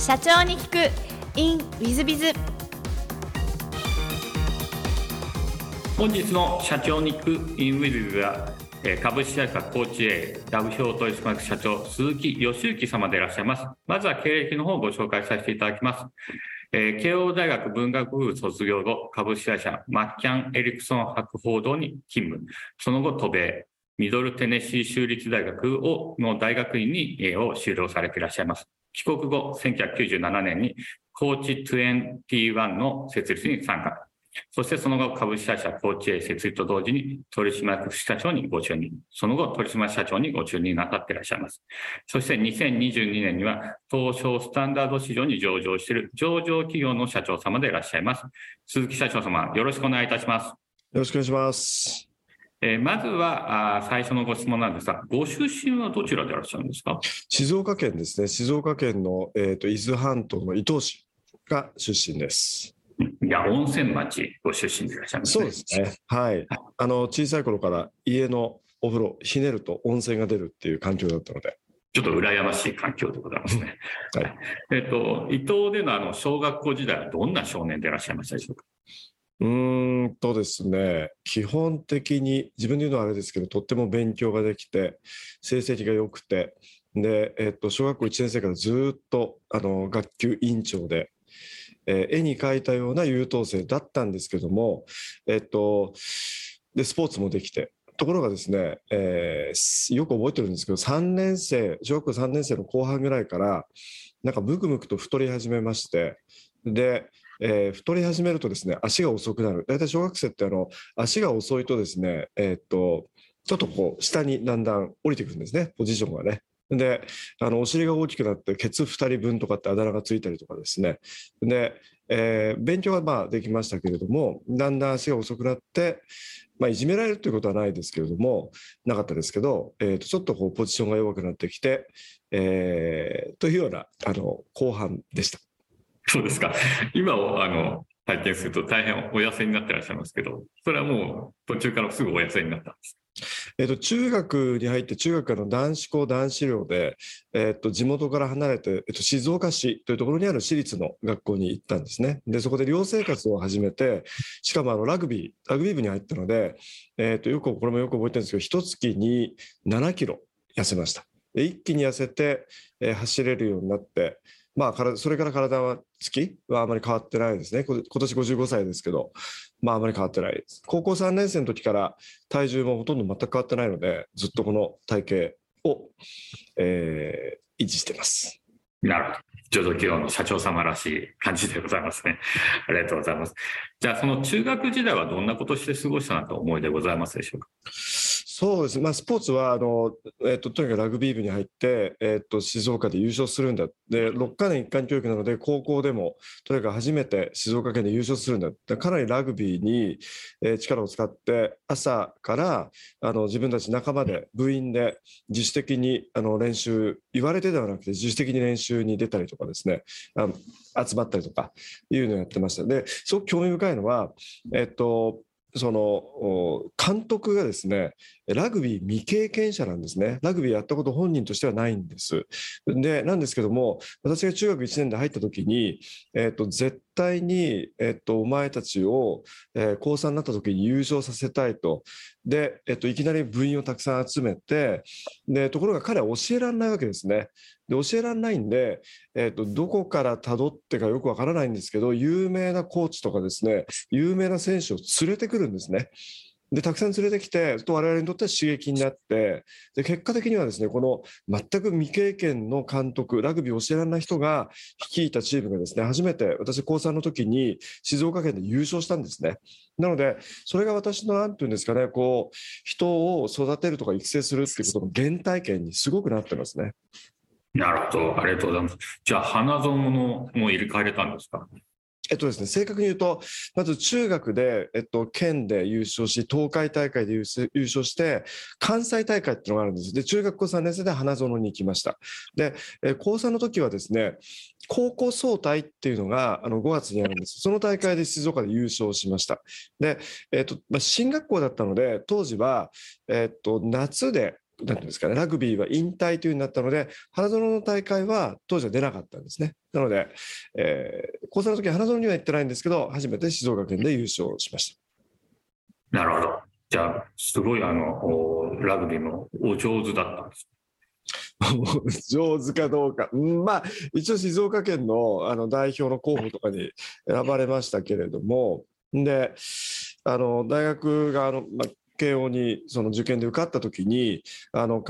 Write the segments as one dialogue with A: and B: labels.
A: 社長に聞く in ウィズビズ
B: 本日の社長に聞く in ウィズビズはえー株式会社コーチ A ラブ表取締役社長鈴木義之様でいらっしゃいます。まずは経歴の方をご紹介させていただきます。え慶応大学文学部卒業後、株式会社マッキャン・エリクソン博報堂に勤務。その後、渡米、ミドルテネシー州立大学をの大学院に、えを修了されていらっしゃいます。帰国後、1997年にコーチ21の設立に参加。そしてその後、株式会社コーチ A 設立と同時に取締役社長にご就任。その後、取締役社長にご就任なさっていらっしゃいます。そして2022年には、東証スタンダード市場に上場している上場企業の社長様でいらっしゃいます。鈴木社長様、よろしくお願いいたします。
C: よろしくお願いします。
B: えーまずはあー最初のご質問なんですが、ご出身はどちらでいらっしゃるんですか？
C: 静岡県ですね。静岡県の、えー、と伊豆半島の伊東市が出身です。
B: いや、温泉町ご出身でいらっしゃいます
C: そう
B: ね。
C: ですね。はい。あの小さい頃から家のお風呂ひねると温泉が出るっていう環境だったので。
B: ちょっと羨ましい環境でございますね。
C: はい
B: えっ、と、伊東でのあの小学校時代はどんな少年でいらっしゃいましたでしょうか？
C: うんとですね。基本的に自分で言うのはあれですけど、とっても勉強ができて成績が良くて。で、えっと小学校1年生からずっとあの学級委員長で、えー絵に描いたような優等生だったんですけども、えっと、で、スポーツもできて、ところがですね、えーよく覚えてるんですけど、3年生、小学校3年生の後半ぐらいから、なんかムクムクと太り始めまして、で、えー太り始めるとですね、足が遅くなる。大体小学生ってあの、足が遅いとですね、えーっと、ちょっとこう、下にだんだん降りてくるんですね、ポジションがね。で、あの、お尻が大きくなって、ケツ2人分とかってあだ名がついたりとかですね。で、えー勉強はまあできましたけれども、だんだん足が遅くなって、まあ、いじめられるということはないですけれども、なかったですけど、えーとちょっとこうポジションが弱くなってきて、えーというようなあの後半でした。
B: そうですか。今をあの体験すると大変お痩せになってらっしゃいますけど、それはもう途中からすぐお痩せになったんです。
C: えー、と中学に入って、中学からの男子校男子寮で、えー、と地元から離れて、えー、と静岡市というところにある私立の学校に行ったんですね。で、そこで寮生活を始めて、しかもあのラグビー、ラグビー部に入ったので、えー、とよく、これもよく覚えてるんですけど、一月に7キロ痩せました。で一気に痩せて、えー走れるようになって、まあ、体それから体は月はあまり変わってないですね。今年55歳ですけど、まあ、あまり変わってないです。高校3年生の時から体重もほとんど全く変わってないので、ずっとこの体型を、えー維持してます。
B: なるほど。上場企業の社長様らしい感じでございますね。ありがとうございます。じゃあ、その中学時代はどんなことして過ごしたなと思いでございますでしょうか？
C: そうですね、まあ、スポーツはあの、えっととにかくラグビー部に入って、えっと静岡で優勝するんだで6か年一貫教育なので高校でもとにかく初めて静岡県で優勝するんだでかなりラグビーに、えー力を使って朝からあの自分たち仲間で部員で自主的にあの練習言われてではなくて自主的に練習に出たりとかですねあの集まったりとかいうのをやってましたですごく興味深いのはえっとその監督がですねラグビー未経験者なんですね。ラグビーやったこと本人としてはないんです。で、なんですけども、私が中学1年で入った時に、えっ、と、絶対に、えっ、と、お前たちを、えー高3になった時に優勝させたいと。で、えっ、と、いきなり部員をたくさん集めて、で、ところが彼は教えられないわけですね。で、教えられないんで、えっ、と、どこから辿ってかよくわからないんですけど、有名なコーチとかですね、有名な選手を連れてくるんですね。で、たくさん連れてきて、と我々にとっては刺激になって、で、結果的にはですね、この全く未経験の監督、ラグビーを教えられない人が率いたチームがですね、初めて私高3の時に静岡県で優勝したんですね。なので、それが私のなんていうんですかね、こう、人を育てるとか育成するっていうことの原体験にすごくなってますね。
B: なるほど。ありがとうございます。じゃあ、花園のも入れ替えれたんですか？
C: えっとですね、正確に言うと、まず中学で、えっと、県で優勝し、東海大会で優勝して、関西大会っていうのがあるんです。で、中学校3年生で花園に行きました。で、え高3の時はですね、高校総体っていうのがあの5月にあるんです。その大会で静岡で優勝しました。で、えっと、まあ、進学校だったので、当時は、えっと、夏で、なんていうんですかね、ラグビーは引退というになったので、花園の大会は当時は出なかったんですね。なので、えー、高3の時花園には行ってないんですけど、初めて静岡県で優勝しました。
B: なるほど。じゃあ、すごいあの、ラグビーもお上手だったんです。
C: 上手かどうか、うん、まあ一応静岡県のあの代表の候補とかに選ばれましたけれどもであの大学があの、まあ、慶応にその受験で受かった時にあの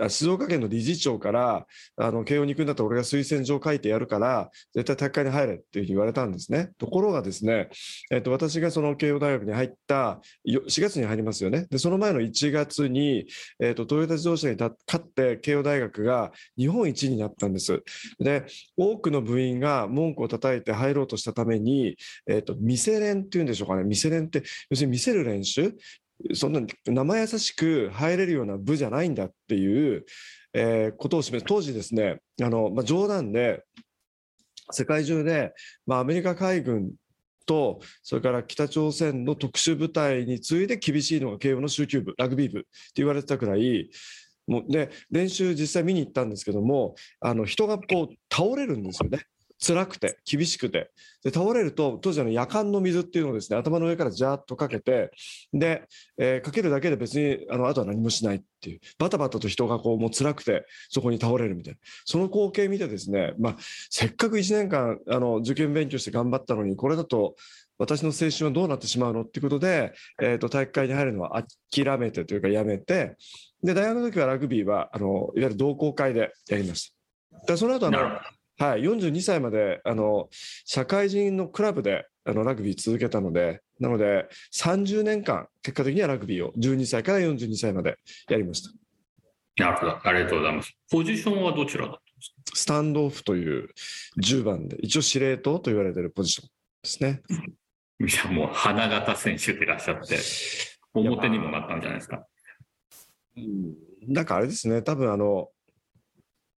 C: あ静岡県の理事長からあの慶応に行くんだったら俺が推薦状書いてやるから絶対大会に入れっていうふうに言われたんですね。ところがですね、えっと、私がその慶応大学に入った4月に入りますよね。でその前の1月に、えっと、トヨタ自動車に勝って慶応大学が日本一になったんです。で多くの部員が文句を叩いて入ろうとしたために、えっと、見せ練っていうんでしょうかね。見せ練って要するに見せる練習そんな生優しく入れるような部じゃないんだっていう、えー、ことを示す当時ですねあの、まあ、冗談で世界中で、まあ、アメリカ海軍とそれから北朝鮮の特殊部隊に次いで厳しいのが慶応の集球部ラグビー部って言われてたくらいもうで練習実際見に行ったんですけどもあの人がこう倒れるんですよね。辛くて厳しくて。で倒れると当時の夜間の水っていうのをですね頭の上からジャーッとかけてで、えー、かけるだけで別にあのあとは何もしないっていう。バタバタと人がこうもう辛くてそこに倒れるみたいな。その光景見てですね、まあ、せっかく1年間あの受験勉強して頑張ったのにこれだと私の青春はどうなってしまうのっていうことで、えーと、体育会に入るのは諦めてというかやめてで大学の時はラグビーはあのいわゆる同好会でやりました。でその後あのはい、42歳まであの社会人のクラブであのラグビー続けたので、なので30年間、結果的にはラグビーを12歳から42歳までやりました。
B: なるほど、ありがとうございます。ポジションはどちらだったんですか？
C: スタンドオフという10番で、一応司令塔と言われているポジションですね。
B: いや、もう花形選手でいらっしゃって、表にもなったんじゃないですか？
C: うん、なんかあれですね、多分あの、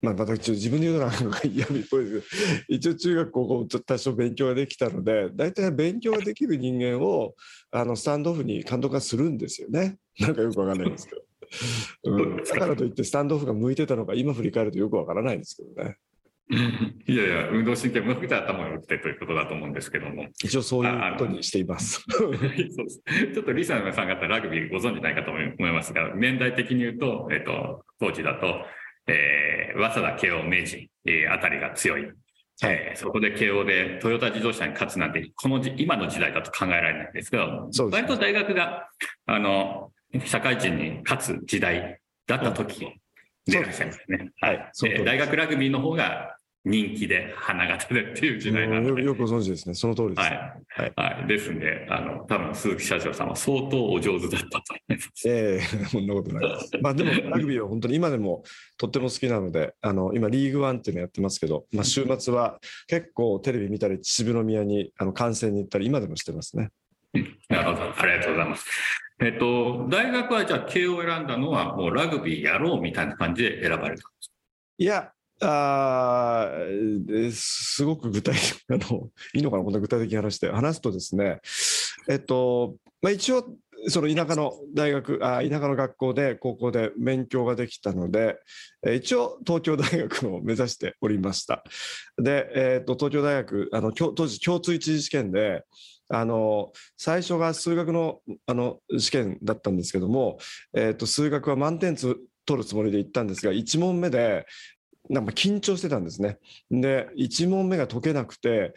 C: まあ、また自分で言うのは嫌味っぽいですけど一応中学高校多少勉強ができたので大体勉強ができる人間をあのスタンドオフに監督がするんですよね なんかよくわかんないんですけど、うん、だからといってスタンドオフが向いてたのか今振り返るとよくわからないんですけどね。
B: いやいや、運動神経向くて頭が良くてということだと思うんですけども。
C: 一応そういうことにしています。
B: そうですちょっとリサさん方ラグビーご存じないかと思いますが、年代的に言うと、えっ、と、当時だと、えー、早稲田、慶応、明治、えー、あたりが強い。えー、そこで慶応でトヨタ自動車に勝つなんて、この今の時代だと考えられないんですけど、ね、割と大学が、あの、社会人に勝つ時代だった時でいらっしゃいますね。はい。大学ラグビーの方が人気で花形でっていう時代なの
C: で。よくご存知ですね。その通りです。はい。
B: はい。はい、ですんで、あの、多分鈴木社長さんは相当お上手だったと思います。
C: ええー、そんなことないです。まあでも、ラグビーは本当に今でもとっても好きなので、あの、今、リーグワンっていうのやってますけど、まあ週末は結構テレビ見たり、秩父宮にあの観戦に行ったり、今でもしてますね。
B: なるほど。ありがとうございます。えっと、大学はじゃあ、慶応を選んだのは、もうラグビーやろうみたいな感じで選ばれたんですか？
C: いや、あすごく具体的あのいいのかなこんな具体的に話して話すとですねえっと、まあ、一応その田舎の大学あ田舎の学校で高校で勉強ができたので一応東京大学を目指しておりました。で、えっと東京大学あの当時共通一次試験であの最初が数学のあの試験だったんですけども、えっと数学は満点取るつもりで行ったんですが1問目でなんか緊張してたんですね。で1問目が解けなくて、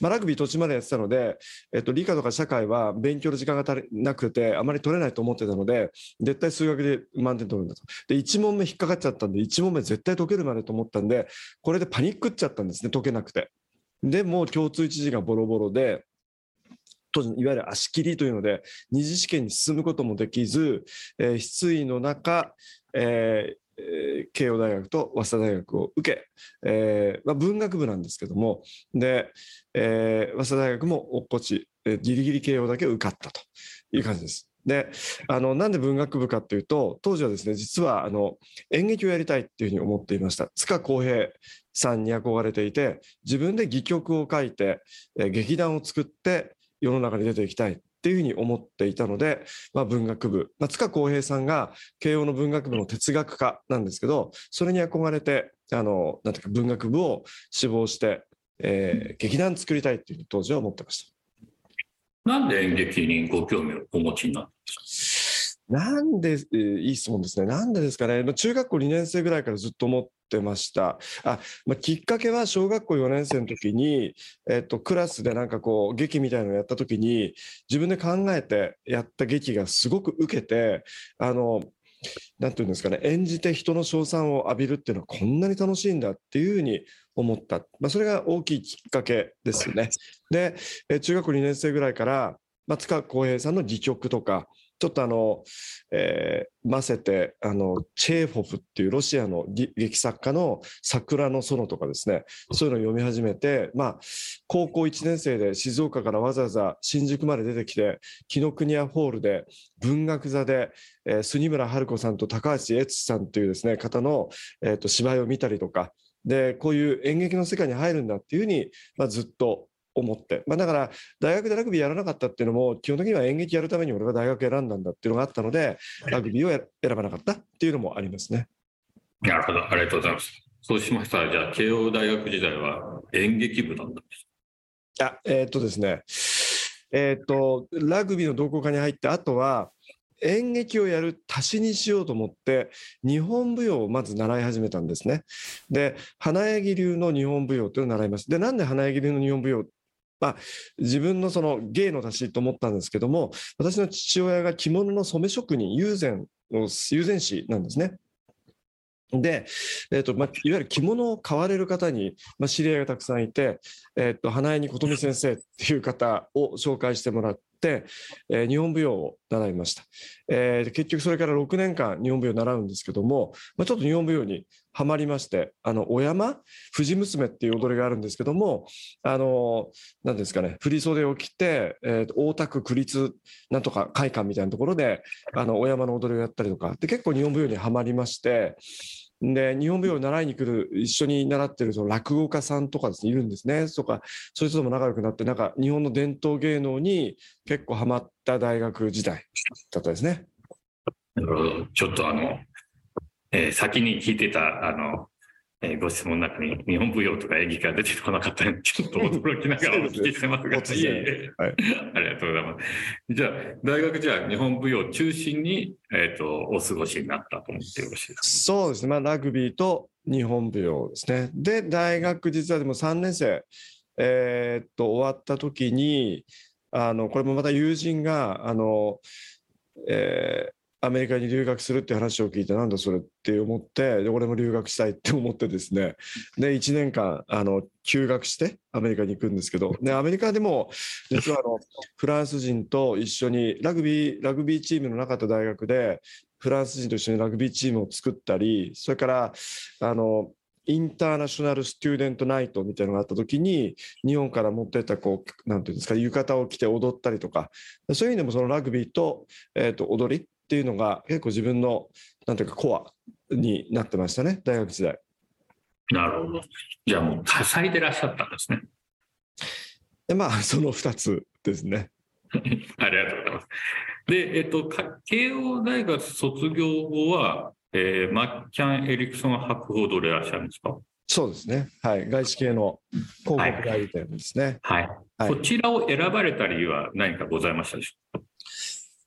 C: まあ、ラグビー途中までやってたので、えっと、理科とか社会は勉強の時間が足りなくてあまり取れないと思ってたので絶対数学で満点取るんだとで1問目引っかかっちゃったんで1問目絶対解けるまでと思ったんでこれでパニックっちゃったんですね解けなくてでも共通一次がボロボロで当時いわゆる足切りというので二次試験に進むこともできず、えー、失意の中、えーえー、慶応大学と早稲田大学を受け、えーまあ、文学部なんですけどもで、えー、早稲田大学も落っこち、えー、ギリギリ慶応だけ受かったという感じです。であのなんで文学部かというと当時はですね実はあの演劇をやりたいっていうふうに思っていました塚公平さんに憧れていて自分で戯曲を書いて、えー、劇団を作って世の中に出ていきたいっていうふうに思っていたので、まあ、文学部、まあ、塚公平さんが慶応の文学部の哲学科なんですけどそれに憧れてあのなんていうか文学部を志望して、えー、劇団作りたいっていう当時は思ってました。
B: なんで演劇にご興味をお持ちになったんです
C: か？なんで、えー、いい質問ですね。なんでですかね。中学校2年生ぐらいからずっと思ってました。あ、まあ、きっかけは小学校4年生の時に、えっと、クラスでなんかこう、劇みたいなのをやった時に、自分で考えてやった劇がすごく受けて、あの、なんていうんですかね、演じて人の称賛を浴びるっていうのはこんなに楽しいんだっていうふうに思った。まあ、それが大きいきっかけですよね。で、中学校2年生ぐらいから、松川浩平さんの戯曲とか、ちょっとあの、えー、混ぜて、あの、チェーフォフっていうロシアの劇作家の桜の園とかですね、そういうのを読み始めて、まあ、高校1年生で静岡からわざわざ新宿まで出てきて、紀ノ国屋ホールで文学座で、えー、杉村春子さんと高橋悦さんというですね、方の、えーと、芝居を見たりとか、で、こういう演劇の世界に入るんだっていうふうに、まあ、ずっと思って、まあ、だから大学でラグビーやらなかったっていうのも基本的には演劇やるために俺は大学選んだんだっていうのがあったのでラグビーを選ばなかったっていうのもありますね。
B: なるほどありがとうございます。そうしましたらじゃあ慶応大学時代は演劇部なんです
C: いやえー、っとですねえー、っとラグビーの同好会に入ってあとは演劇をやる足しにしようと思って日本舞踊をまず習い始めたんですね。で花柳流の日本舞踊というのを習います。でなんで花柳流の日本舞踊まあ、自分のその芸の足しと思ったんですけども私の父親が着物の染め職人友禅の友禅師なんですね。で、えーとまあ、いわゆる着物を買われる方に、まあ、知り合いがたくさんいて、えーと、花江に琴美先生っていう方を紹介してもらっ、えー、日本舞踊を習いました、えー、結局それから6年間日本舞踊を習うんですけども、まあ、ちょっと日本舞踊にはまりましてあのお山藤娘っていう踊りがあるんですけどもあの何ですかね振り袖を着て、えー、大田区区立なんとか会館みたいなところであのお山の踊りをやったりとかで結構日本舞踊にはまりましてで日本舞踊を習いに来る一緒に習ってるその落語家さんとかですねいるんですねとかそういう人とも仲良くなってなんか日本の伝統芸能に結構ハマった大学時代だったですね。
B: なるほどちょっとあの、えー、先に聞いてたあのえー、ご質問の中に日本舞踊とか演劇が出てこなかったので、ちょっと驚きながらお聞きしてますが、いえいえ、はい、ありがとうございます。じゃあ、大学じゃあ日本舞踊中心に、えっ、ー、と、お過ごしになったと思ってよろしいですか？
C: そうですね。まあ、ラグビーと日本舞踊ですね。で、大学実はでも3年生、えー、っと、終わった時に、あの、これもまた友人が、あの、えー、アメリカに留学するって話を聞いてなんだそれって思ってで俺も留学したいって思ってですね。で1年間あの休学してアメリカに行くんですけど。でアメリカでも実はあのフランス人と一緒にラグビーラグビーチームのなかった大学でフランス人と一緒にラグビーチームを作ったりそれからあのインターナショナルスチューデントナイトみたいなのがあった時に日本から持ってったこうなんていうんですか浴衣を着て踊ったりとか。そういう意味でもそのラグビーと,、えー、と踊りっていうのが結構自分のなんていうかコアになってましたね大学時代。
B: なるほど。じゃあもう多彩でいらっしゃったんですね。
C: でまあその2つですね。
B: ありがとうございます。で、えっと、慶応大学卒業後は、えー、マッキャン・エリクソン博報堂でいらっしゃるんですか？
C: そうですね。はい。外資系の広告代理店ですね。
B: はい。はい、こちらを選ばれた理由は何かございましたでしょうか？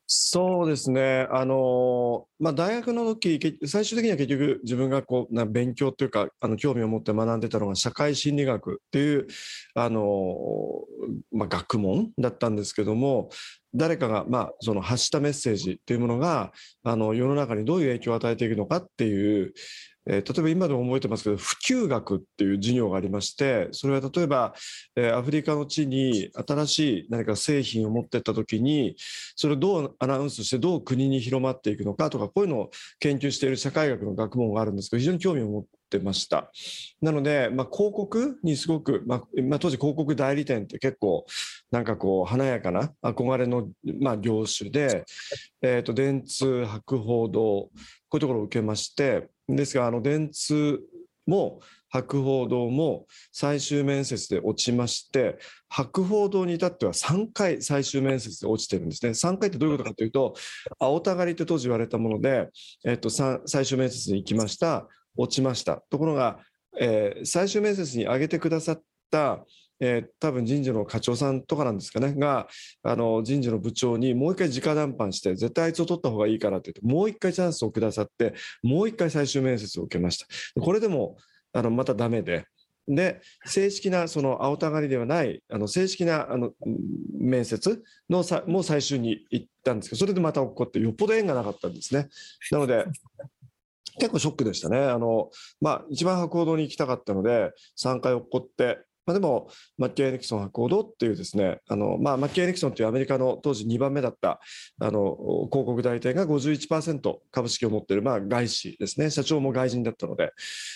C: そうですね、あのまあ、大学の時最終的には結局自分がこうな勉強というかあの興味を持って学んでたのが社会心理学っていうあの、まあ、学問だったんですけども誰かが、まあ、その発したメッセージというものがあの世の中にどういう影響を与えていくのかっていうえー、例えば今でも覚えてますけど普及学っていう授業がありましてそれは例えば、えー、アフリカの地に新しい何か製品を持ってった時にそれをどうアナウンスしてどう国に広まっていくのかとかこういうのを研究している社会学の学問があるんですけど非常に興味を持ってました。なので、まあ、広告にすごく、まあ、まあ、当時広告代理店って結構なんかこう華やかな憧れの、まあ、業種で、えーと、電通博報堂こういうところを受けましてですがあの電通も博報堂も最終面接で落ちまして、博報堂に至っては3回最終面接で落ちてるんですね。3回ってどういうことかというと、青たがりって当時言われたもので、えっと、最終面接に行きました、落ちました。ところが、えー最終面接に挙げてくださった、えー多分人事の課長さんとかなんですかね、が、あの人事の部長にもう一回直談判して、絶対あいつを取った方がいいからって言って、もう一回チャンスをくださって、もう一回最終面接を受けました。これでもあのまたダメで、で正式なその青たがりではないあの正式なあの面接のさもう最終に行ったんですけど、それでまた起こって、よっぽど縁がなかったんですね。なので、結構ショックでしたね。あのまあ、一番博報堂に行きたかったので、3回起こって、まあ、でも、マッケイ・エニクソン博報堂っていうですね、あのまあ、マッケイ・エニクソンというアメリカの当時2番目だったあの広告代理店が51%株式を持っている、まあ、外資ですね、社長も外人だったので、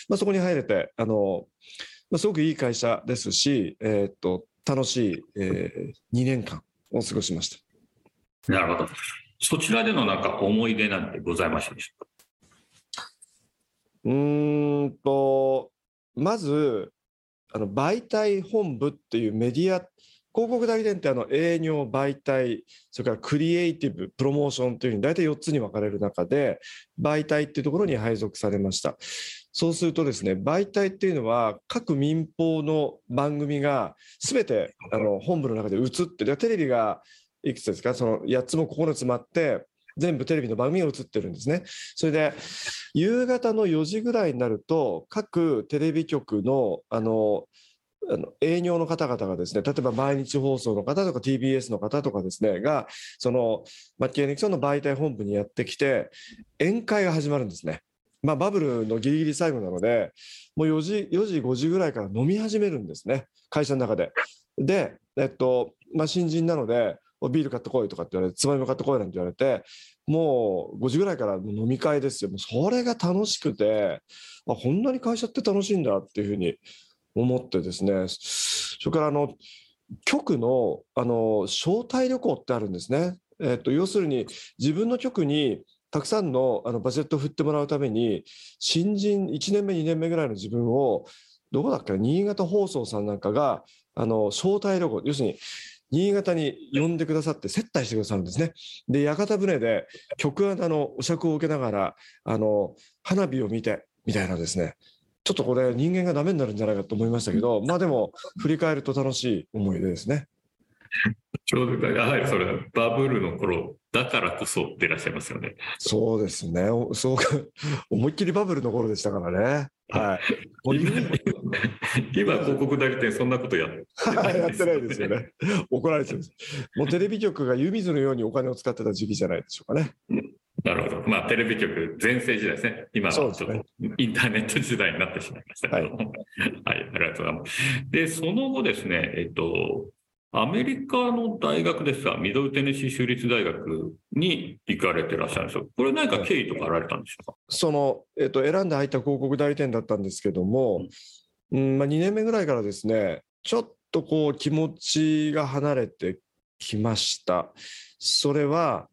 C: まあ、そこに入れて、あのまあ、すごくいい会社ですし、えーっと楽しい、え2年間を過ごしました。
B: なるほど。そちらでのなんか思い出なんてございましたでしょう
C: うーんと、まず、あの媒体本部っていうメディア、広告代理店ってあの営業、媒体、それからクリエイティブ、プロモーションというふうに大体4つに分かれる中で、媒体っていうところに配属されました。そうするとですね、媒体っていうのは各民放の番組が全てあの本部の中で映って、テレビがいくつですか、その8つも9つもあって、全部テレビの番組が映ってるんですね。それで夕方の4時ぐらいになると各テレビ局のあのあの営業の方々がですね例えば毎日放送の方とか TBS の方とかですねがそのマッキー・エニクソンの媒体本部にやってきて宴会が始まるんですね。まあ、バブルのギリギリ最後なのでもう4時 ,4 時5時ぐらいから飲み始めるんですね会社の中で。で、えっとまあ、新人なのでビール買ってこいとかって言われてつまみも買ってこいなんて言われてもう5時ぐらいから飲み会ですよ。もうそれが楽しくて、あこんなに会社って楽しいんだっていうふうに思ってですね、それからあの局のあの招待旅行ってあるんですね。えっと、要するに自分の局にたくさんのあのバジェットを振ってもらうために新人1年目2年目ぐらいの自分をどこだっけ新潟放送さんなんかがあの招待旅行要するに新潟に呼んでくださって接待してくださるんですね。で屋形船で局アナのお酌を受けながらあの花火を見てみたいなですねちょっとこれ人間がダメになるんじゃないかと思いましたけどまあでも振り返ると楽しい思い出ですね。
B: ちょうどやはりそれバブルの頃だからこそでいらっしゃいますよね。
C: そうですね。おそうか思いっきりバブルの頃でしたからね。はい。
B: 今今広告代理店そんなことやって
C: やってないですよね。怒られてる。もうテレビ局が湯水のようにお金を使ってた時期じゃないでしょうかね。
B: なるほど。まあ、テレビ局全盛時代ですね。今はちょっと
C: そうです
B: インターネット時代になってしまいましたけども。はい、ありがとうございます。で、その後ですね、えっと、アメリカの大学ですが、ミドルテネシー州立大学に行かれてらっしゃるんですよ。これ何か経緯とかあられたんでしょうか？
C: その、えっと、選んで入った広告代理店だったんですけども、うんまあ、2年目ぐらいからですね、ちょっとこう気持ちが離れてきました。それは、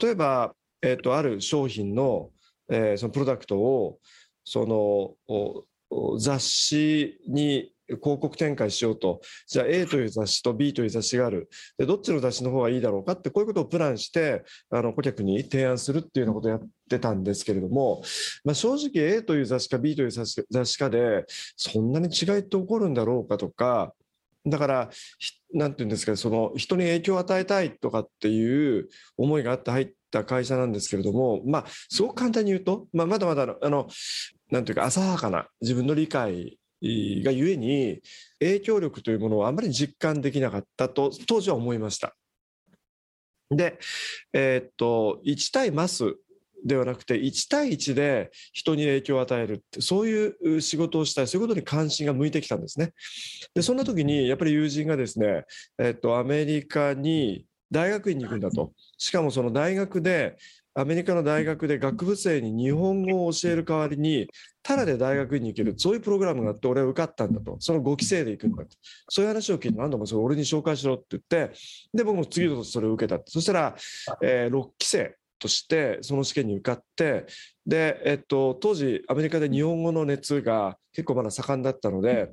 C: 例えば、えっと、ある商品の、えーそのプロダクトを、その、雑誌に広告展開しようと、じゃあ A という雑誌と B という雑誌がある。で、どっちの雑誌の方がいいだろうかって、こういうことをプランして、あの、顧客に提案するっていうようなことをやってたんですけれども、まあ、正直 A という雑誌か B という雑誌かで、そんなに違いって起こるんだろうかとか、だから、なんていうんですか、その人に影響を与えたいとかっていう思いがあって入った会社なんですけれども、まあ、すごく簡単に言うと、まあ、まだまだ、あのなんていうか、浅はかな自分の理解がゆえに、影響力というものをあんまり実感できなかったと、当時は思いました。で、えーっと、1対マスではなくて、1対1で人に影響を与えるって、そういう仕事をしたい、そういうことに関心が向いてきたんですね。で、そんな時に、やっぱり友人がですね、えーっと、アメリカに大学院に行くんだと。しかもその大学で、アメリカの大学で学部生に日本語を教える代わりに、ただで大学院に行ける、そういうプログラムがあって、俺は受かったんだと。その5期生で行くんだと。そういう話を聞いて、何度もそれ俺に紹介しろって言って、で、僕も次の年それを受けた。そしたら、えー6期生としてその試験に受かってで、えっと、当時アメリカで日本語の熱が結構まだ盛んだったので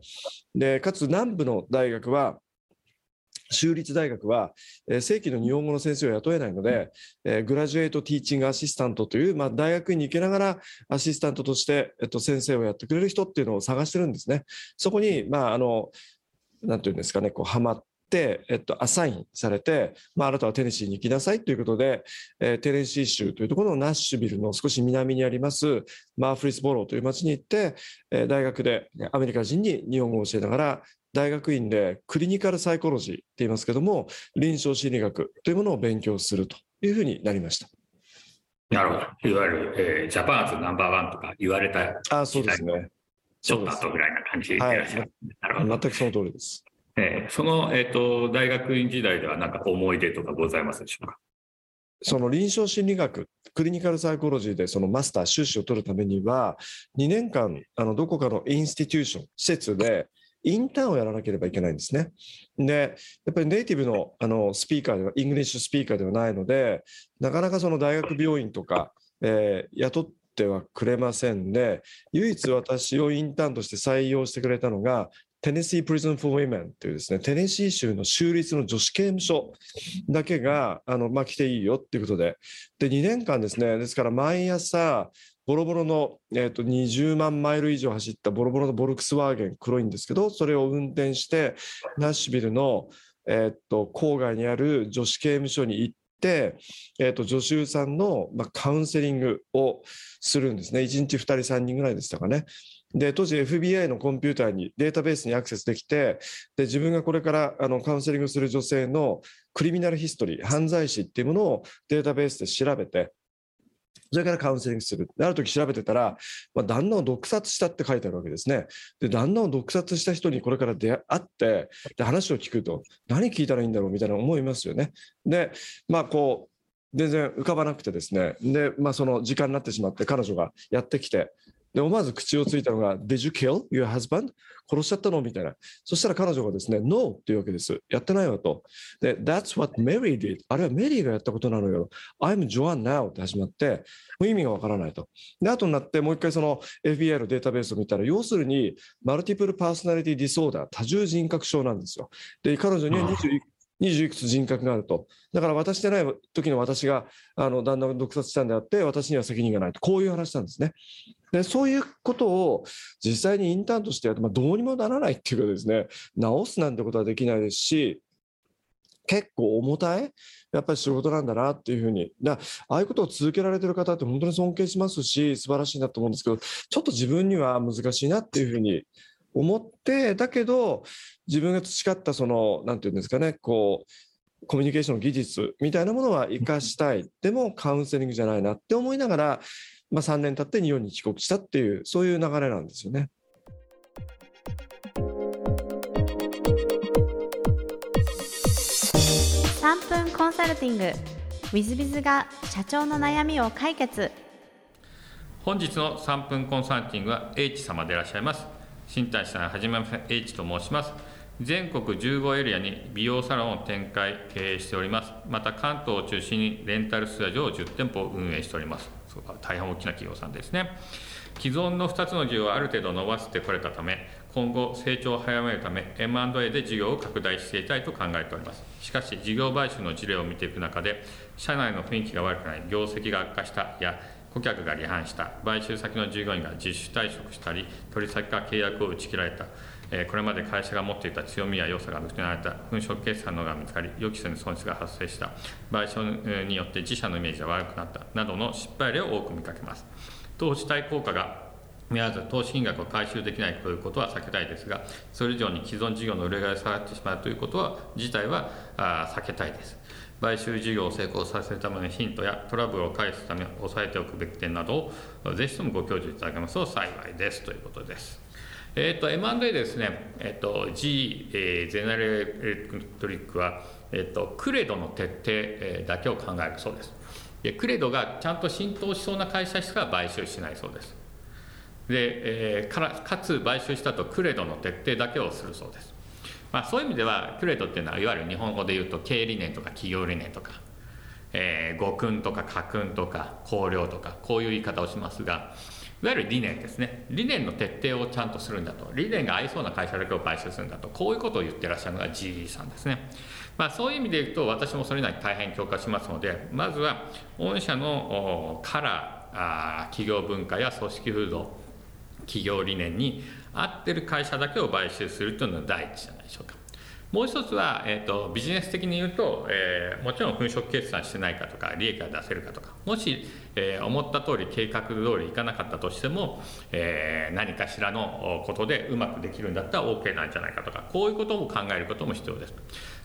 C: でかつ南部の大学は州立大学は、えー、正規の日本語の先生を雇えないので、えー、グラジュエイト・ティーチング・アシスタントという、まあ、大学院に行きながらアシスタントとして、えっと、先生をやってくれる人っていうのを探してるんですね。そこに、まあ、あのなんていうんですかね、こう、はまっ、えっと、アサインされて、まあ、あなたはテネシーに行きなさいということで、えー、テネシー州というところのナッシュビルの少し南にありますマーフリスボローという町に行って、えー、大学でアメリカ人に日本語を教えながら大学院で clinical psychology って言いますけども臨床心理学というものを勉強するというふうになりました。
B: なるほど。いわゆる、えー、 Japan as number one とか言われた
C: あそうですね。
B: ちょっと後ぐらいな感じでいらっしゃる。
C: はい、全くその通りです。
B: えー、その、えーと、大学院時代では何か思い出とかございますでしょうか？
C: その臨床心理学、 clinical psychology でそのマスター、修士を取るためには、2年間、あのどこかの institution、施設で、インターンをやらなければいけないんですね。で、やっぱりネイティブのあのスピーカーでは、 English speaker ではないので、なかなかその大学病院とか、えー、雇ってはくれませんで、唯一私をインターンとして採用してくれたのが、 Tennessee Prison for Women というですね、テネシー州の州立の女子刑務所だけが、あの、まあ、来ていいよっていうことで、で、2年間ですね、ですから毎朝、ボロボロの、えーと、20万マイル以上走ったボロボロのボルクスワーゲン黒いんですけどそれを運転してナッシュビルの、えーと、郊外にある女子刑務所に行って、えーと、助手さんの、まあ、カウンセリングをするんですね。1日2人3人ぐらいでしたかね。で当時 FBI のコンピューターにデータベースにアクセスできてで自分がこれからあのカウンセリングする女性のクリミナルヒストリー犯罪史っていうものをデータベースで調べてそれからカウンセリングする。ある時調べてたら、まあ、旦那を毒殺したって書いてあるわけですね。で、旦那を毒殺した人にこれから出会って、で、話を聞くと、何聞いたらいいんだろうみたいな思いますよね。で、まあ、こう、全然浮かばなくてですね。で、まあ、その時間になってしまって、彼女がやってきて、で、思わず口をついたのが、Did you kill your husband? 殺しちゃったの？みたいな。そしたら彼女がですね、No っていうわけです。やってないわと。で、That's what Mary did. あれはメリーがやったことなのよ。I'm Joan now って始まって、もう意味がわからないと。で、後になってもう一回その FBI のデータベースを見たら、要するに、マルティプルパーソナリティディソーダー、多重人格症なんですよ。で、彼女には21 20いくつ人格があると。だから渡してない時の私が、あの、旦那を毒殺したんであって、私には責任がないと。こういう話なんですね。で、そういうことを実際にインターンとしてやると、まあ、どうにもならないっていうかですね、直すなんてことはできないですし、結構重たいやっぱり仕事なんだなっていうふうに。だああいうことを続けられてる方って本当に尊敬しますし、素晴らしいなと思うんですけど、ちょっと自分には難しいなっていうふうに思って、だけど、自分が培ったその、なんていうんですかね、こう、コミュニケーション技術みたいなものは生かしたい。でもカウンセリングじゃないなって思いながら、まあ、3年経って日本に帰国したっていう、そういう流れなんですよね。
A: 3分コンサルティング w i z b i が社長の悩みを解決
B: 本日の3分コンサルティングは H 様でいらっしゃいます新谷さんはじめまして H と申します。全国15エリアに美容サロンを展開経営しております。また関東を中心にレンタルスタジオを10店舗運営しております。大変大きな企業さんですね。既存の2つの事業をある程度伸ばしてこれたため今後成長を早めるため M&A で事業を拡大していきたいと考えております。しかし事業買収の事例を見ていく中で社内の雰囲気が悪くない業績が悪化したや顧客が離反した、買収先の従業員が自主退職したり、取り先が契約を打ち切られた、これまで会社が持っていた強みや良さが失われた、粉飾決算のが見つかり、予期せぬ損失が発生した、賠償によって自社のイメージが悪くなったなどの失敗例を多く見かけます。投資対効果が見合わず投資金額を回収できないということは避けたいですが、それ以上に既存事業の売り上げが下がってしまうということは、自体は避けたいです。買収事業を成功させるためのヒントやトラブルを返すため押さえておくべき点などをぜひともご教授いただけますと幸いですということです。えっ、ー、と M&A ですね、えっ、ー、と G、えー、ゼネラルエレクトリックは、えっ、ー、とクレドの徹底、だけを考えるそうです。でクレドがちゃんと浸透しそうな会社しか買収しないそうです。で、えー、からかつ買収したとクレドの徹底だけをするそうです。まあ、そういう意味ではキュレートっていうのはいわゆる日本語で言うと経営理念とか企業理念とか、えー、語訓とか家訓とか綱領とかこういう言い方をしますがいわゆる理念ですね。理念の徹底をちゃんとするんだと。理念が合いそうな会社だけを買収するんだと。こういうことを言ってらっしゃるのが GE さんですね、まあ、そういう意味で言うと私もそれなりに大変強化しますのでまずは御社のカラー企業文化や組織風土企業理念に合ってる会社だけを買収するというのが第一じゃないでしょうか。もう一つは、えーと、ビジネス的に言うと、えー、もちろん粉飾決算してないかとか利益が出せるかとかもし、えー、思った通り計画通りいかなかったとしても、えー、何かしらのことでうまくできるんだったら OK なんじゃないかとかこういうことも考えることも必要です、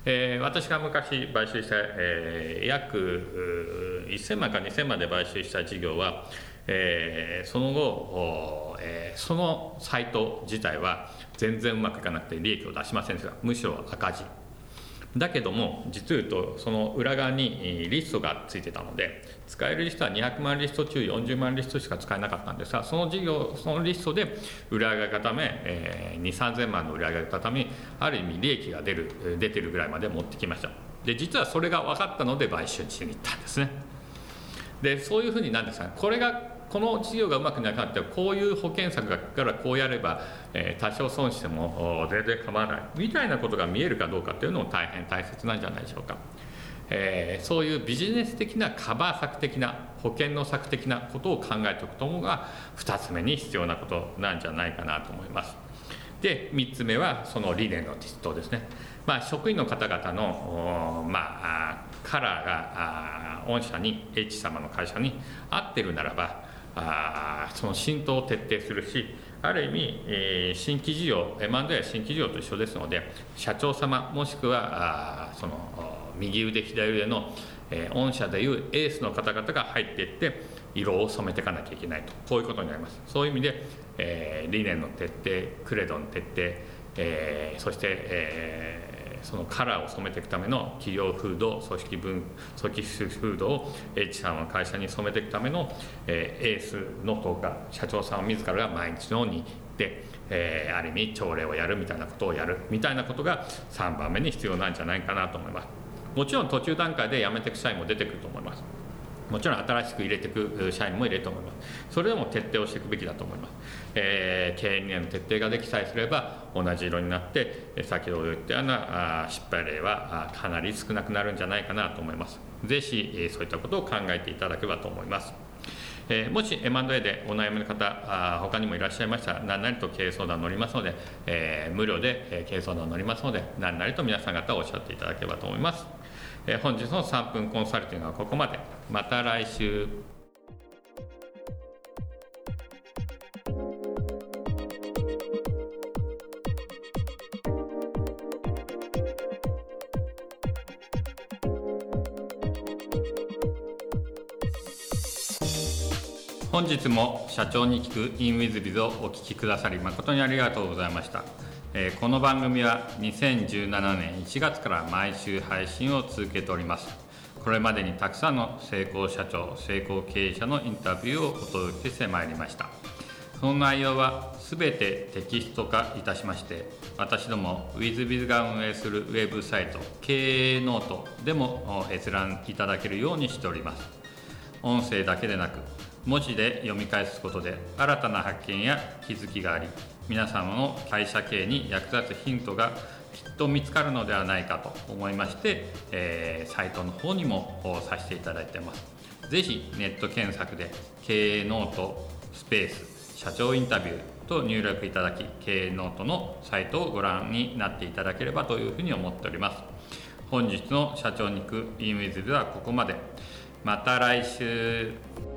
B: えー、私が昔買収した、えー、約1000万か2000万で買収した事業は、えー、その後、えー、そのサイト自体は全然うまくいかなくて利益を出しませんでした。むしろ赤字。だけども実を言うとその裏側にリストがついてたので使えるリストは200万リスト中40万リストしか使えなかったんですがその事業そのリストで裏上げため、えー、2 3 0 0 0万の裏上げたためある意味利益が出る出てるぐらいまで持ってきました。で実はそれが分かったので買収しに行ったんですね。でそういうふうになんですかこれがこの事業がうまくなかったらこういう保険策からこうやれば、え、多少損しても全然構わないみたいなことが見えるかどうかっていうのも大変大切なんじゃないでしょうか。え、そういうビジネス的なカバー策的な保険の策的なことを考えておくともが2つ目に必要なことなんじゃないかなと思います。で3つ目はその理念の実装ですね。まあ、職員の方々の、まあ、カラーが御社に H 様の会社に合ってるならばあその浸透を徹底するしある意味、えー、新規事業 M&A は新規事業と一緒ですので社長様もしくはあその右腕左腕の、えー、御社でいうエースの方々が入っていって色を染めていかなきゃいけないと。こういうことになります。そういう意味で、えー、理念の徹底クレドの徹底、えー、そして、えーそのカラーを染めていくための企業風土組織分組織風土を H さんは会社に染めていくための、え、エースのとか社長さん自らが毎日のように行って、え、ある意味朝礼をやるみたいなことをやるみたいなことが3番目に必要なんじゃないかなと思います。もちろん途中段階で辞めていく社員も出てくると思います。もちろん新しく入れていく社員も入れると思います。それでも徹底をしていくべきだと思います、えー、経営理念の徹底ができさえすれば同じ色になって先ほど言ったような失敗例はかなり少なくなるんじゃないかなと思います。ぜひそういったことを考えていただければと思います。え、もし M&A でお悩みの方あ、他にもいらっしゃいましたら、何なりと経営相談乗りますので、えー、無料で経営相談乗りますので、何なりと皆さん方おっしゃっていただければと思います。本日の3分コンサルティングはここまで。また来週。本日も社長に聞く in WithBiz をお聞きくださり誠にありがとうございました。この番組は2017年1月から毎週配信を続けております。これまでにたくさんの成功社長成功経営者のインタビューをお届けしてまいりました。その内容は全てテキスト化いたしまして私ども WithBiz が運営するウェブサイト経営ノートでも閲覧いただけるようにしております。音声だけでなく文字で読み返すことで新たな発見や気づきがあり皆様の会社経営に役立つヒントがきっと見つかるのではないかと思いまして、えー、サイトの方にもさせていただいてます。ぜひネット検索で経営ノートスペース社長インタビューと入力いただき経営ノートのサイトをご覧になっていただければというふうに思っております。本日の社長に行く e ムイズではここまで。また来週。